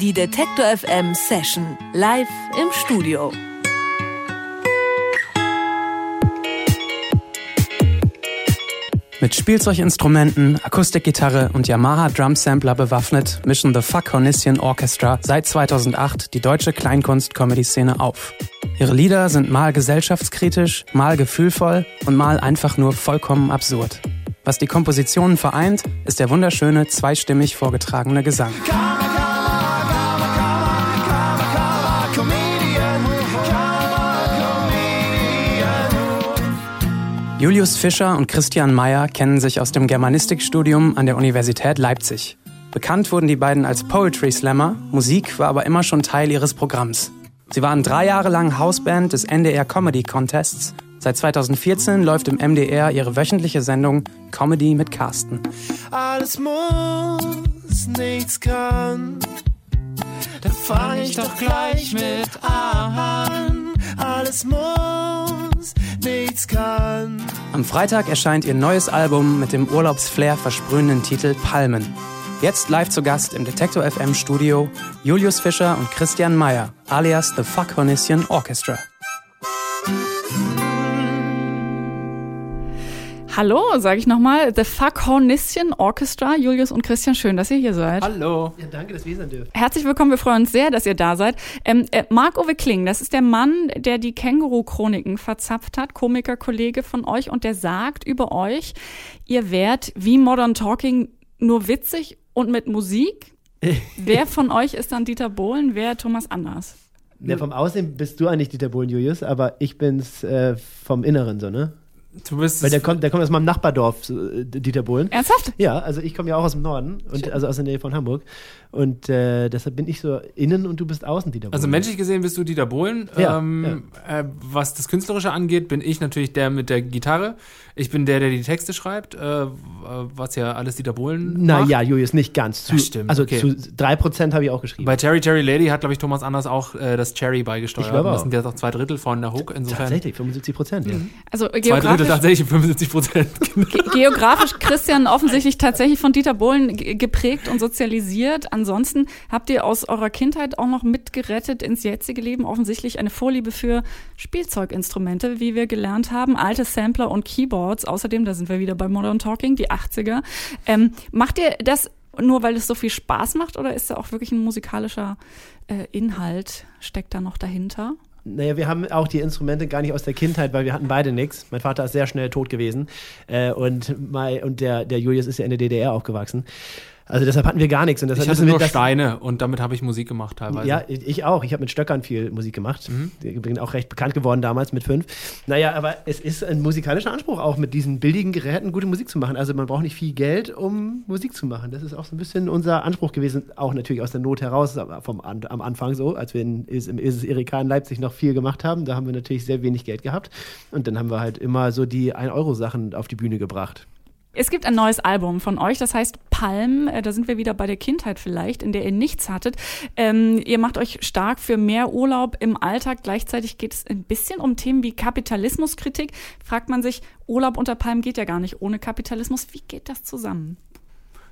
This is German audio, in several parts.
Die Detektor FM Session live im Studio. Mit Spielzeuginstrumenten, Akustikgitarre und Yamaha Drum Sampler bewaffnet mischen The Fuck Hornissian Orchestra seit 2008 die deutsche Kleinkunst-Comedy-Szene auf. Ihre Lieder sind mal gesellschaftskritisch, mal gefühlvoll und mal einfach nur vollkommen absurd. Was die Kompositionen vereint, ist der wunderschöne, zweistimmig vorgetragene Gesang. Julius Fischer und Christian Mayer kennen sich aus dem Germanistikstudium an der Universität Leipzig. Bekannt wurden die beiden als Poetry Slammer, Musik war aber immer schon Teil ihres Programms. Sie waren drei Jahre lang Hausband des NDR Comedy Contests. Seit 2014 läuft im MDR ihre wöchentliche Sendung Comedy mit Carsten. Alles muss, nichts kann. Da fang ich doch gleich mit an. Alles muss, kann. Am Freitag erscheint ihr neues Album mit dem Urlaubsflair versprühenden Titel Palmen. Jetzt live zu Gast im Detektor FM Studio Julius Fischer und Christian Meyer, alias The Fuck Hornissian Orchestra. Hallo, sage ich nochmal, The Fuck Hornissian Orchestra. Julius und Christian, schön, dass ihr hier seid. Hallo. Ja, danke, dass wir sein dürfen. Herzlich willkommen, wir freuen uns sehr, dass ihr da seid. Ähm, äh, Marc-Uwe Kling, das ist der Mann, der die Känguru-Chroniken verzapft hat, Komiker-Kollege von euch, und der sagt über euch, ihr wärt wie Modern Talking nur witzig und mit Musik. wer von euch ist dann Dieter Bohlen, wer Thomas Anders? Ja, vom Aussehen bist du eigentlich Dieter Bohlen, Julius, aber ich bin's äh, vom Inneren so, ne? Du bist Weil der kommt, der kommt aus meinem Nachbardorf, äh, Dieter Bohlen. Ernsthaft? Ja, also ich komme ja auch aus dem Norden, und, also aus der Nähe von Hamburg. Und äh, deshalb bin ich so innen und du bist außen, Dieter Bohlen. Also menschlich gesehen bist du Dieter Bohlen. Ja, ähm, Äh, was das Künstlerische angeht, bin ich natürlich der mit der Gitarre. Ich bin der, der die Texte schreibt, äh, was ja alles Dieter Bohlen macht. Naja, Julius, nicht ganz. Zu, Das stimmt, Also okay. zu 3% habe ich auch geschrieben. Bei Cherry Cherry Lady hat, glaube ich, Thomas Anders auch äh, das Cherry beigesteuert. Ich glaube das auch. sind ja doch zwei Drittel von der Hook. Insofern Tatsächlich, 75 Prozent, ja. Also zwei Drittel geografisch, tatsächlich 75 Prozent. ge geografisch Christian offensichtlich tatsächlich von Dieter Bohlen ge- geprägt und sozialisiert. Ansonsten habt ihr aus eurer Kindheit auch noch mitgerettet ins jetzige Leben offensichtlich eine Vorliebe für Spielzeuginstrumente, wie wir gelernt haben, alte Sampler und Keyboards. Außerdem, da sind wir wieder bei Modern Talking, die 80er. Ähm, macht ihr das nur, weil es so viel Spaß macht oder ist da auch wirklich ein musikalischer äh, Inhalt, steckt da noch dahinter? Naja, wir haben auch die Instrumente gar nicht aus der Kindheit, weil wir hatten beide nichts. Mein Vater ist sehr schnell tot gewesen äh, und, mein, und der, der Julius ist ja in der DDR aufgewachsen. Also deshalb hatten wir gar nichts. Und deshalb Ich hatte wir nur das- Steine und damit habe ich Musik gemacht teilweise. Ja, ich auch. Ich habe mit Stöckern viel Musik gemacht. Mhm. Ich bin auch recht bekannt geworden damals mit fünf. Naja, aber es ist ein musikalischer Anspruch, auch mit diesen billigen Geräten gute Musik zu machen. Also man braucht nicht viel Geld, um Musik zu machen. Das ist auch so ein bisschen unser Anspruch gewesen, auch natürlich aus der Not heraus, vom, am Anfang so, als wir in, im Isis Erika in Leipzig noch viel gemacht haben. Da haben wir natürlich sehr wenig Geld gehabt. Und dann haben wir halt immer so die 1-Euro-Sachen auf die Bühne gebracht. Es gibt ein neues Album von euch, das heißt Palm. Äh, Da sind wir wieder bei der Kindheit vielleicht, in der ihr nichts hattet. Ähm, ihr macht euch stark für mehr Urlaub im Alltag. Gleichzeitig geht es ein bisschen um Themen wie Kapitalismuskritik. Fragt man sich, Urlaub unter Palm geht ja gar nicht ohne Kapitalismus. Wie geht das zusammen?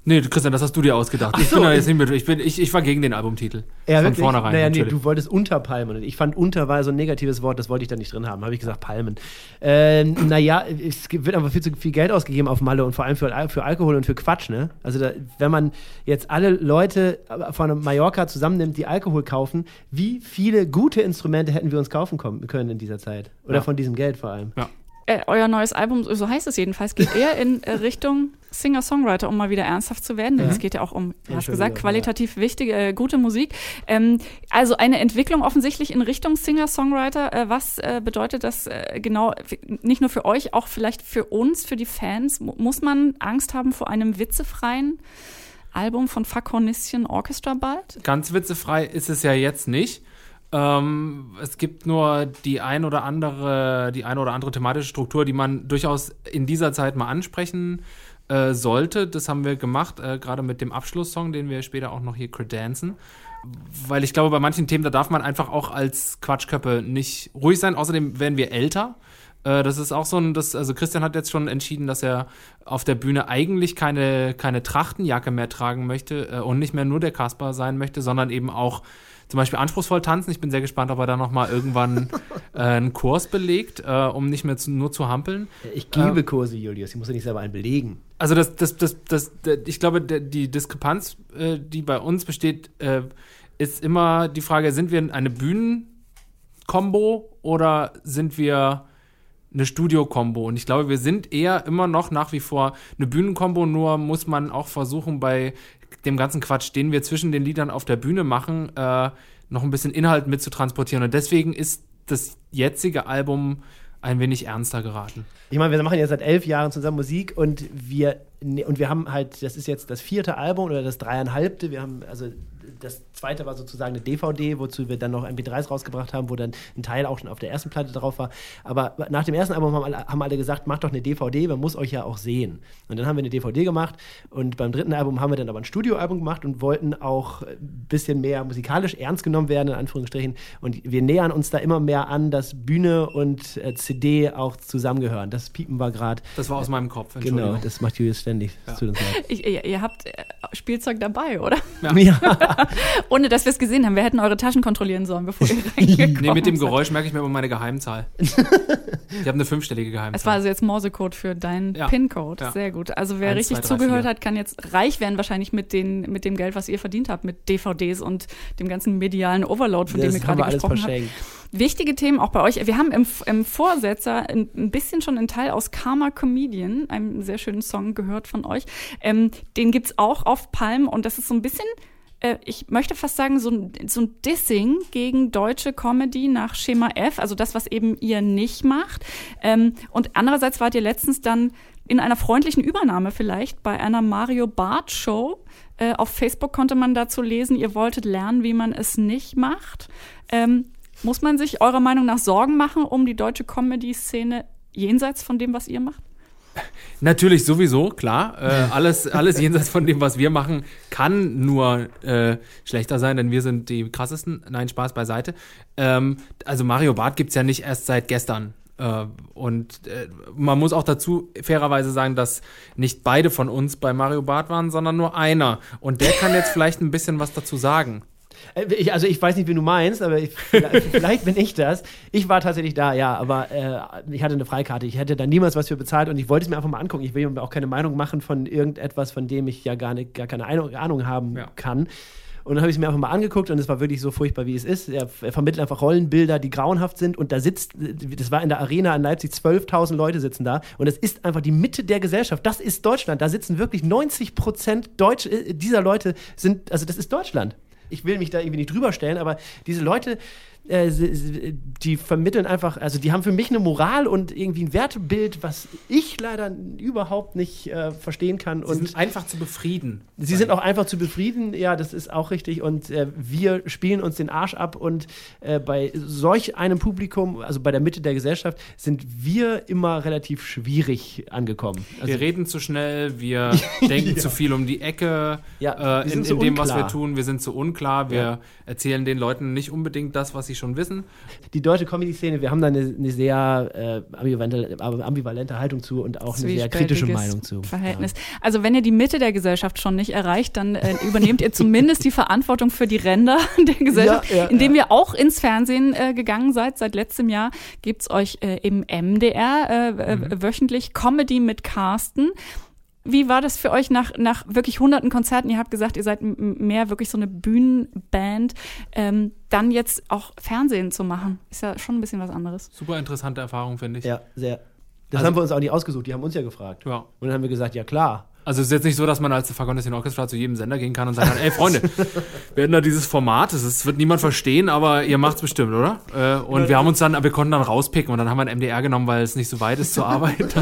Nee, Christian, das hast du dir ausgedacht. ich so, bin da jetzt nicht mit. Ich, bin, ich, ich war gegen den Albumtitel. Ja, Von wirklich? vornherein. Naja, nee, du wolltest Unterpalmen. Und ich fand Unter war so ein negatives Wort, das wollte ich da nicht drin haben. Habe ich gesagt, Palmen. Ähm, naja, es wird einfach viel zu viel Geld ausgegeben auf Malle und vor allem für, für Alkohol und für Quatsch, ne? Also, da, wenn man jetzt alle Leute von Mallorca zusammennimmt, die Alkohol kaufen, wie viele gute Instrumente hätten wir uns kaufen kommen, können in dieser Zeit? Oder Ja. von diesem Geld vor allem? Äh, euer neues Album, so heißt es jedenfalls, geht eher in äh, Richtung Singer-Songwriter, um mal wieder ernsthaft zu werden. Denn es geht ja auch um, du hast gesagt, qualitativ wichtige, äh, gute Musik. Ähm, also eine Entwicklung offensichtlich in Richtung Singer-Songwriter. Äh, was äh, bedeutet das äh, genau, nicht nur für euch, auch vielleicht für uns, für die Fans? Mu- Muss man Angst haben vor einem witzefreien Album von Fuck Hornissian Orchestra bald? Ganz witzefrei ist es ja jetzt nicht. Ähm, es gibt nur die ein oder andere, die eine oder andere thematische Struktur, die man durchaus in dieser Zeit mal ansprechen äh, sollte. Das haben wir gemacht, äh, gerade mit dem Abschlusssong, den wir später auch noch hier credenzen. Weil ich glaube, bei manchen Themen, da darf man einfach auch als Quatschköppe nicht ruhig sein. Außerdem werden wir älter. Äh, das ist auch so ein, das, also Christian hat jetzt schon entschieden, dass er auf der Bühne eigentlich keine, keine Trachtenjacke mehr tragen möchte äh, und nicht mehr nur der Kasper sein möchte, sondern eben auch zum Beispiel anspruchsvoll tanzen. Ich bin sehr gespannt, ob er da nochmal irgendwann äh, einen Kurs belegt, äh, um nicht mehr zu, nur zu hampeln. Ich gebe Kurse, Julius. Ich muss ja nicht selber einen belegen. Also das, das, das, das, ich glaube, die Diskrepanz, äh, die bei uns besteht, äh, ist immer die Frage, sind wir eine Bühnenkombo oder sind wir eine Studio-Kombo? Und ich glaube, wir sind eher immer noch nach wie vor eine Bühnenkombo, nur muss man auch versuchen, bei dem ganzen Quatsch, den wir zwischen den Liedern auf der Bühne machen, äh, noch ein bisschen Inhalt mitzutransportieren. Und deswegen ist das jetzige Album ein wenig ernster geraten. Ich meine, wir machen jetzt seit elf Jahren zusammen Musik und wir, und wir haben halt, das ist jetzt das vierte Album oder das dreieinhalbte. Wir haben, also das zweite war sozusagen eine DVD, wozu wir dann noch MP3s rausgebracht haben, wo dann ein Teil auch schon auf der ersten Platte drauf war. Aber nach dem ersten Album haben alle, haben alle gesagt, macht doch eine DVD, man muss euch ja auch sehen. Und dann haben wir eine DVD gemacht und beim dritten Album haben wir dann aber ein Studioalbum gemacht und wollten auch ein bisschen mehr musikalisch ernst genommen werden, in Anführungsstrichen. Und wir nähern uns da immer mehr an, dass Bühne und äh, CD auch zusammengehören. Das piepen wir gerade. Das war aus meinem Kopf, Genau, das macht Julius ständig. Leid. Ich, ihr, ihr habt äh, Spielzeug dabei, oder? Ja. Ohne dass wir es gesehen haben. Wir hätten eure Taschen kontrollieren sollen, bevor ihr reingekommen Nee, mit dem. Geräusch merke ich mir immer meine Geheimzahl. ich habe eine fünfstellige Geheimzahl. Es war also jetzt Morsecode für deinen Ja. PIN-Code. Ja. Sehr gut. Also wer Eins, richtig zwei, drei, zugehört vier. hat, kann jetzt reich werden wahrscheinlich mit, den, mit dem Geld, was ihr verdient habt, mit DVDs und dem ganzen medialen Overload, von dem Das ihr haben gerade gesprochen habt. Wichtige Themen auch bei euch. Wir haben im, im Vorsetzer ein, ein bisschen schon einen Teil aus Karma Comedian, einem sehr schönen Song gehört von euch. Ähm, den gibt's auch auf Palm und das ist so ein bisschen, äh, ich möchte fast sagen, so ein, so ein Dissing gegen deutsche Comedy nach Schema F, also das, was eben ihr nicht macht. Ähm, und andererseits wart ihr letztens dann in einer freundlichen Übernahme vielleicht bei einer Mario Barth Show. Äh, auf Facebook konnte man dazu lesen, ihr wolltet lernen, wie man es nicht macht. Ähm, muss man sich eurer Meinung nach Sorgen machen um die deutsche Comedy-Szene jenseits von dem, was ihr macht? Natürlich sowieso, klar. Äh, alles, alles jenseits von dem, was wir machen, kann nur äh, schlechter sein, denn wir sind die krassesten. Nein, Spaß beiseite. Ähm, also Mario Barth gibt's ja nicht erst seit gestern. Äh, und äh, man muss auch dazu fairerweise sagen, dass nicht beide von uns bei Mario Barth waren, sondern nur einer. Und der kann jetzt vielleicht ein bisschen was dazu sagen. Äh, Ich, also ich weiß nicht, wie du meinst, aber ich, vielleicht, vielleicht bin ich das. Ich war tatsächlich da, ja, aber äh, ich hatte eine Freikarte. Ich hätte da niemals was für bezahlt und ich wollte es mir einfach mal angucken. Ich will mir auch keine Meinung machen von irgendetwas, von dem ich ja gar, nicht, gar keine Ahnung, haben Ja. kann. Und dann habe ich es mir einfach mal angeguckt und es war wirklich so furchtbar, wie es ist. Er, er vermittelt einfach Rollenbilder, die grauenhaft sind. Und da sitzt, das war in der Arena in Leipzig, 12.000 Leute sitzen da. Und es ist einfach die Mitte der Gesellschaft. Das ist Deutschland. Da sitzen wirklich 90 Prozent Deutsch, äh, dieser Leute sind, also das ist Deutschland ich will mich da irgendwie nicht drüber stellen, aber diese Leute, äh, die vermitteln einfach, also die haben für mich eine Moral und irgendwie ein Wertebild, was ich leider überhaupt nicht äh, verstehen kann. Sie Und sind einfach zu befrieden. Sie sind auch einfach zu befrieden, ja, das ist auch richtig. Und äh, wir spielen uns den Arsch ab. Und äh, bei solch einem Publikum, also bei der Mitte der Gesellschaft, sind wir immer relativ schwierig angekommen. Also, wir reden zu schnell, wir denken zu viel um die Ecke Ja, äh, in, in dem, was unklar. wir tun. Wir sind zu unklar, wir Ja. erzählen den Leuten nicht unbedingt das, was sie schon wissen. die deutsche Comedy-Szene, wir haben da eine, eine sehr äh, ambivalente, ambivalente Haltung zu und auch eine sehr kritische Meinung zu. Verhältnis. Also wenn ihr die Mitte der Gesellschaft schon nicht erreicht, dann äh, übernehmt ihr zumindest die Verantwortung für die Ränder der Gesellschaft, Ja, ja, indem ja. ihr auch ins Fernsehen äh, gegangen seid. Seit letztem Jahr gibt's euch äh, im MDR äh, äh, Mhm. wöchentlich Comedy mit Carsten. Wie war das für euch nach, nach wirklich hunderten Konzerten? Ihr habt gesagt, ihr seid mehr wirklich so eine Bühnenband. Ähm, dann jetzt auch Fernsehen zu machen, ist ja schon ein bisschen was anderes. Super interessante Erfahrung, finde ich. Ja, sehr. Das Also- haben wir uns auch nicht ausgesucht, die haben uns ja gefragt. Ja. Und dann haben wir gesagt, ja klar. Also es ist jetzt nicht so, dass man als The Fagonistin Orchestra zu jedem Sender gehen kann und sagen kann, ey Freunde, wir hätten da dieses Format, das wird niemand verstehen, aber ihr macht's bestimmt, oder? Äh, und wir haben uns dann, wir konnten dann rauspicken und dann haben wir ein MDR genommen, weil es nicht so weit ist zur Arbeit.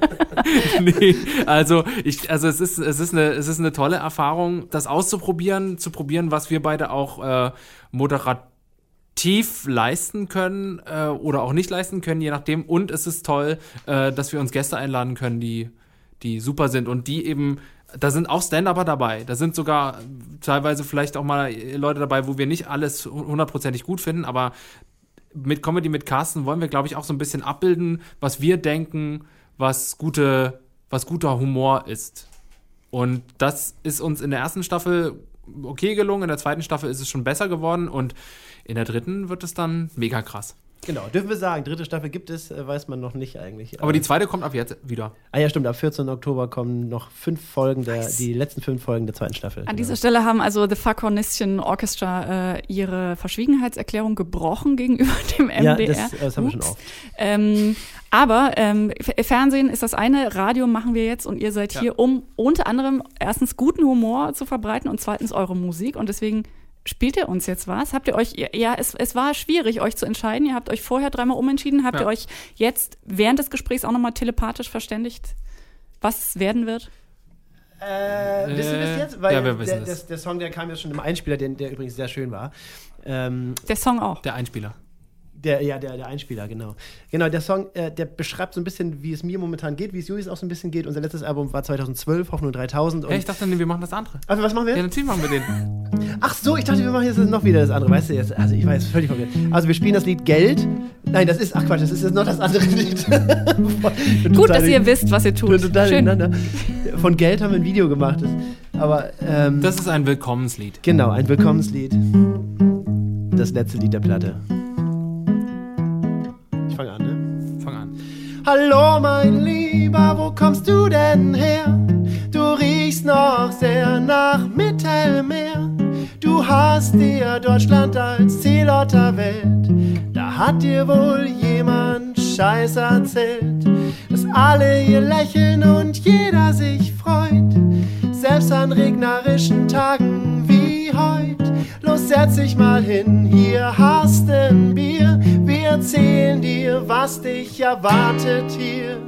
nee, also ich, also es ist, es ist eine, es ist eine tolle Erfahrung, das auszuprobieren, zu probieren, was wir beide auch äh, moderativ leisten können äh, oder auch nicht leisten können, je nachdem. Und es ist toll, äh, dass wir uns Gäste einladen können, die, die super sind und die eben, da sind auch Stand-Upper dabei. Da sind sogar teilweise vielleicht auch mal Leute dabei, wo wir nicht alles hundertprozentig gut finden, aber mit Comedy mit Carsten wollen wir, glaube ich, auch so ein bisschen abbilden, was wir denken, was gute, was guter Humor ist. Und das ist uns in der ersten Staffel okay gelungen, in der zweiten Staffel ist es schon besser geworden und in der dritten wird es dann mega krass. Genau, dürfen wir sagen, dritte Staffel gibt es, äh, weiß man noch nicht eigentlich. Aber die zweite kommt ab jetzt wieder. Ah ja, stimmt, ab 14. Oktober kommen noch fünf Folgen, der, die letzten fünf Folgen der zweiten Staffel. An dieser Stelle haben also The Fuck Hornistion Orchestra äh, ihre Verschwiegenheitserklärung gebrochen gegenüber dem Ja, MDR. das, das haben wir schon oft. Ähm, aber ähm, Fernsehen ist das eine, Radio machen wir jetzt und ihr seid hier, um unter anderem erstens guten Humor zu verbreiten und zweitens eure Musik. Und deswegen spielt ihr uns jetzt was? Habt ihr euch, ja, es, es war schwierig, euch zu entscheiden. Ihr habt euch vorher dreimal umentschieden. Habt Ja. ihr euch jetzt während des Gesprächs auch nochmal telepathisch verständigt, was es werden wird? Äh, wissen wir es Äh, jetzt? Weil ja, wir wissen der, es. das, der Song, der kam ja schon im Einspieler, den, der übrigens sehr schön war. Ähm, Der Song auch. Der Einspieler. Der, ja, der, der Einspieler, genau. Genau, der Song, äh, der beschreibt so ein bisschen, wie es mir momentan geht, wie es Julius auch so ein bisschen geht. Unser letztes Album war 2012, Hoffnung 3000. Und Ja, ich dachte, nee, wir machen das andere. also, was machen wir? Ja, natürlich machen wir den. Ach so, ich dachte, wir machen jetzt noch wieder das andere. Weißt du jetzt? Also, ich jetzt völlig verwirrt. Also, wir spielen das Lied Geld. Nein, das ist, ach Quatsch, das ist jetzt noch das andere Lied. Gut, dass ihr wisst, was ihr tut. Schön. Von Geld haben wir ein Video gemacht. Das, aber, ähm, Das ist ein Willkommenslied. Genau, ein Willkommenslied. Das letzte Lied der Platte. Ich fange an, ne? Fang an. Hallo, mein Lieber, wo kommst du denn her? Du riechst noch sehr nach Mittelmeer. Du hast dir Deutschland als Zielort der Welt. Da hat dir wohl jemand Scheiß erzählt. Dass alle hier lächeln und jeder sich freut. Selbst an regnerischen Tagen wie heut. Los, setz dich mal hin, hier hast ein Bier. Wir erzählen dir, was dich erwartet hier.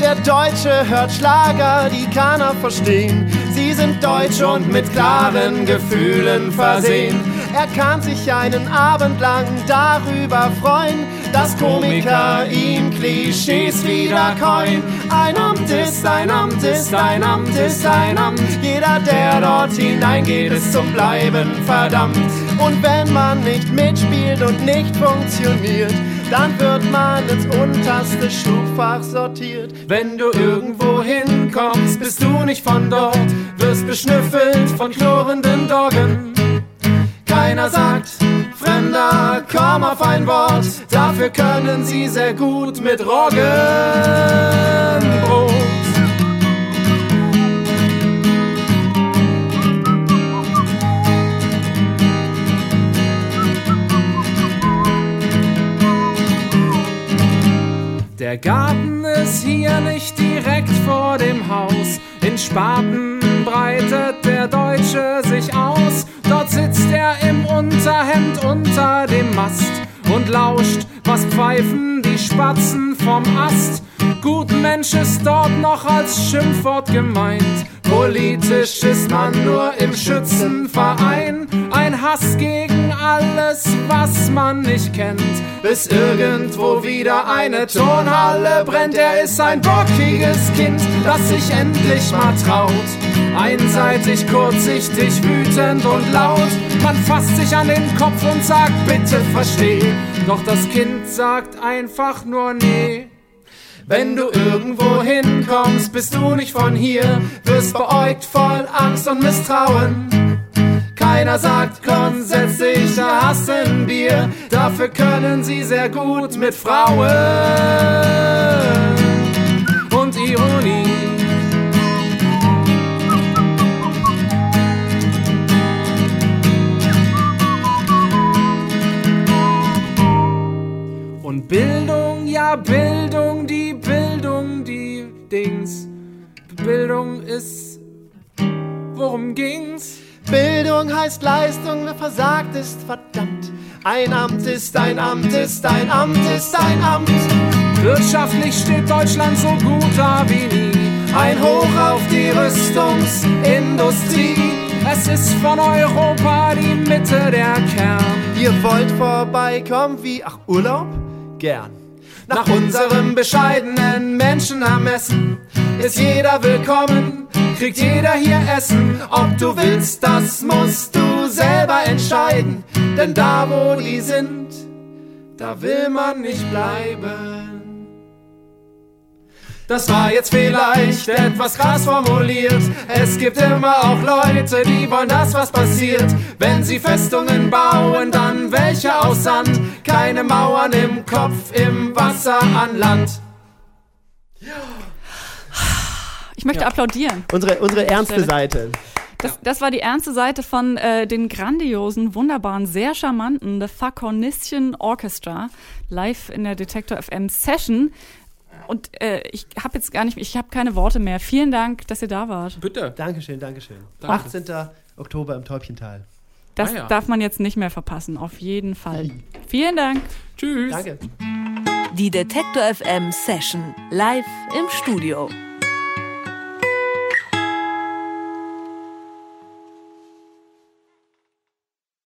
Der Deutsche hört Schlager, die kann er verstehen. Sie sind deutsch und mit klaren Gefühlen versehen. Er kann sich einen Abend lang darüber freuen, dass Komiker ihm Klischees wiederkäuen. Ein Amt ist ein Amt ist ein Amt ist ein Amt. Jeder, der dort hineingeht, ist zum Bleiben verdammt. Und wenn man nicht mitspielt und nicht funktioniert, dann wird man ins unterste Schubfach sortiert. Wenn du irgendwo hinkommst, bist du nicht von dort, wirst beschnüffelt von knurrenden Doggen. Keiner sagt, Fremder, komm auf ein Wort, dafür können sie sehr gut mit Roggenbrot. Der Garten ist hier nicht direkt vor dem Haus. In Spaten breitet der Deutsche sich aus. Dort sitzt er im Unterhemd unter dem Mast und lauscht, was pfeifen die Spatzen vom Ast. Gutmensch ist dort noch als Schimpfwort gemeint. Politisch ist man nur im Schützenverein. Ein Hass gegen alles, was man nicht kennt. Bis irgendwo wieder eine Turnhalle brennt. Er ist ein bockiges Kind, das sich endlich mal traut. Einseitig, kurzsichtig, wütend und laut. Man fasst sich an den Kopf und sagt, bitte versteh. Doch das Kind sagt einfach nur nee. Wenn du irgendwo hinkommst, bist du nicht von hier, wirst beäugt voll Angst und Misstrauen. Keiner sagt grundsätzlich, ein Bier, dafür können sie sehr gut mit Frauen und Ironie. Und Bildung, ja Bildung, die Bildung, die Dings. Bildung ist, worum ging's? Bildung heißt Leistung, wer versagt ist verdammt. Ein Amt ist ein Amt ist ein Amt ist ein Amt. Wirtschaftlich steht Deutschland so gut da wie nie. Ein Hoch auf die Rüstungsindustrie. Es ist von Europa die heute der Kern. Ihr wollt vorbeikommen wie, ach, Urlaub? Gern. Nach unserem bescheidenen Menschenermessen ist jeder willkommen, kriegt jeder hier Essen. Ob du willst, das musst du selber entscheiden. Denn da, wo die sind, da will man nicht bleiben. Das war jetzt vielleicht etwas krass formuliert. Es gibt immer auch Leute, die wollen, dass was passiert. Wenn sie Festungen bauen, dann welche aus Sand. Keine Mauern im Kopf, im Wasser an Land. Ich möchte applaudieren. Unsere, unsere ernste. Seite. Das, das war die ernste Seite von äh, den grandiosen, wunderbaren, sehr charmanten The Faconistian Orchestra live in der Detektor FM Session. Und äh, ich habe jetzt gar nicht, ich habe keine Worte mehr. Vielen Dank, dass ihr da wart. Bitte. Dankeschön, Dankeschön. Danke. 18. Oktober im Täubchental. Das Ah ja. darf man jetzt nicht mehr verpassen, auf jeden Fall. Vielen Dank. Tschüss. Danke. Die Detektor FM Session live im Studio.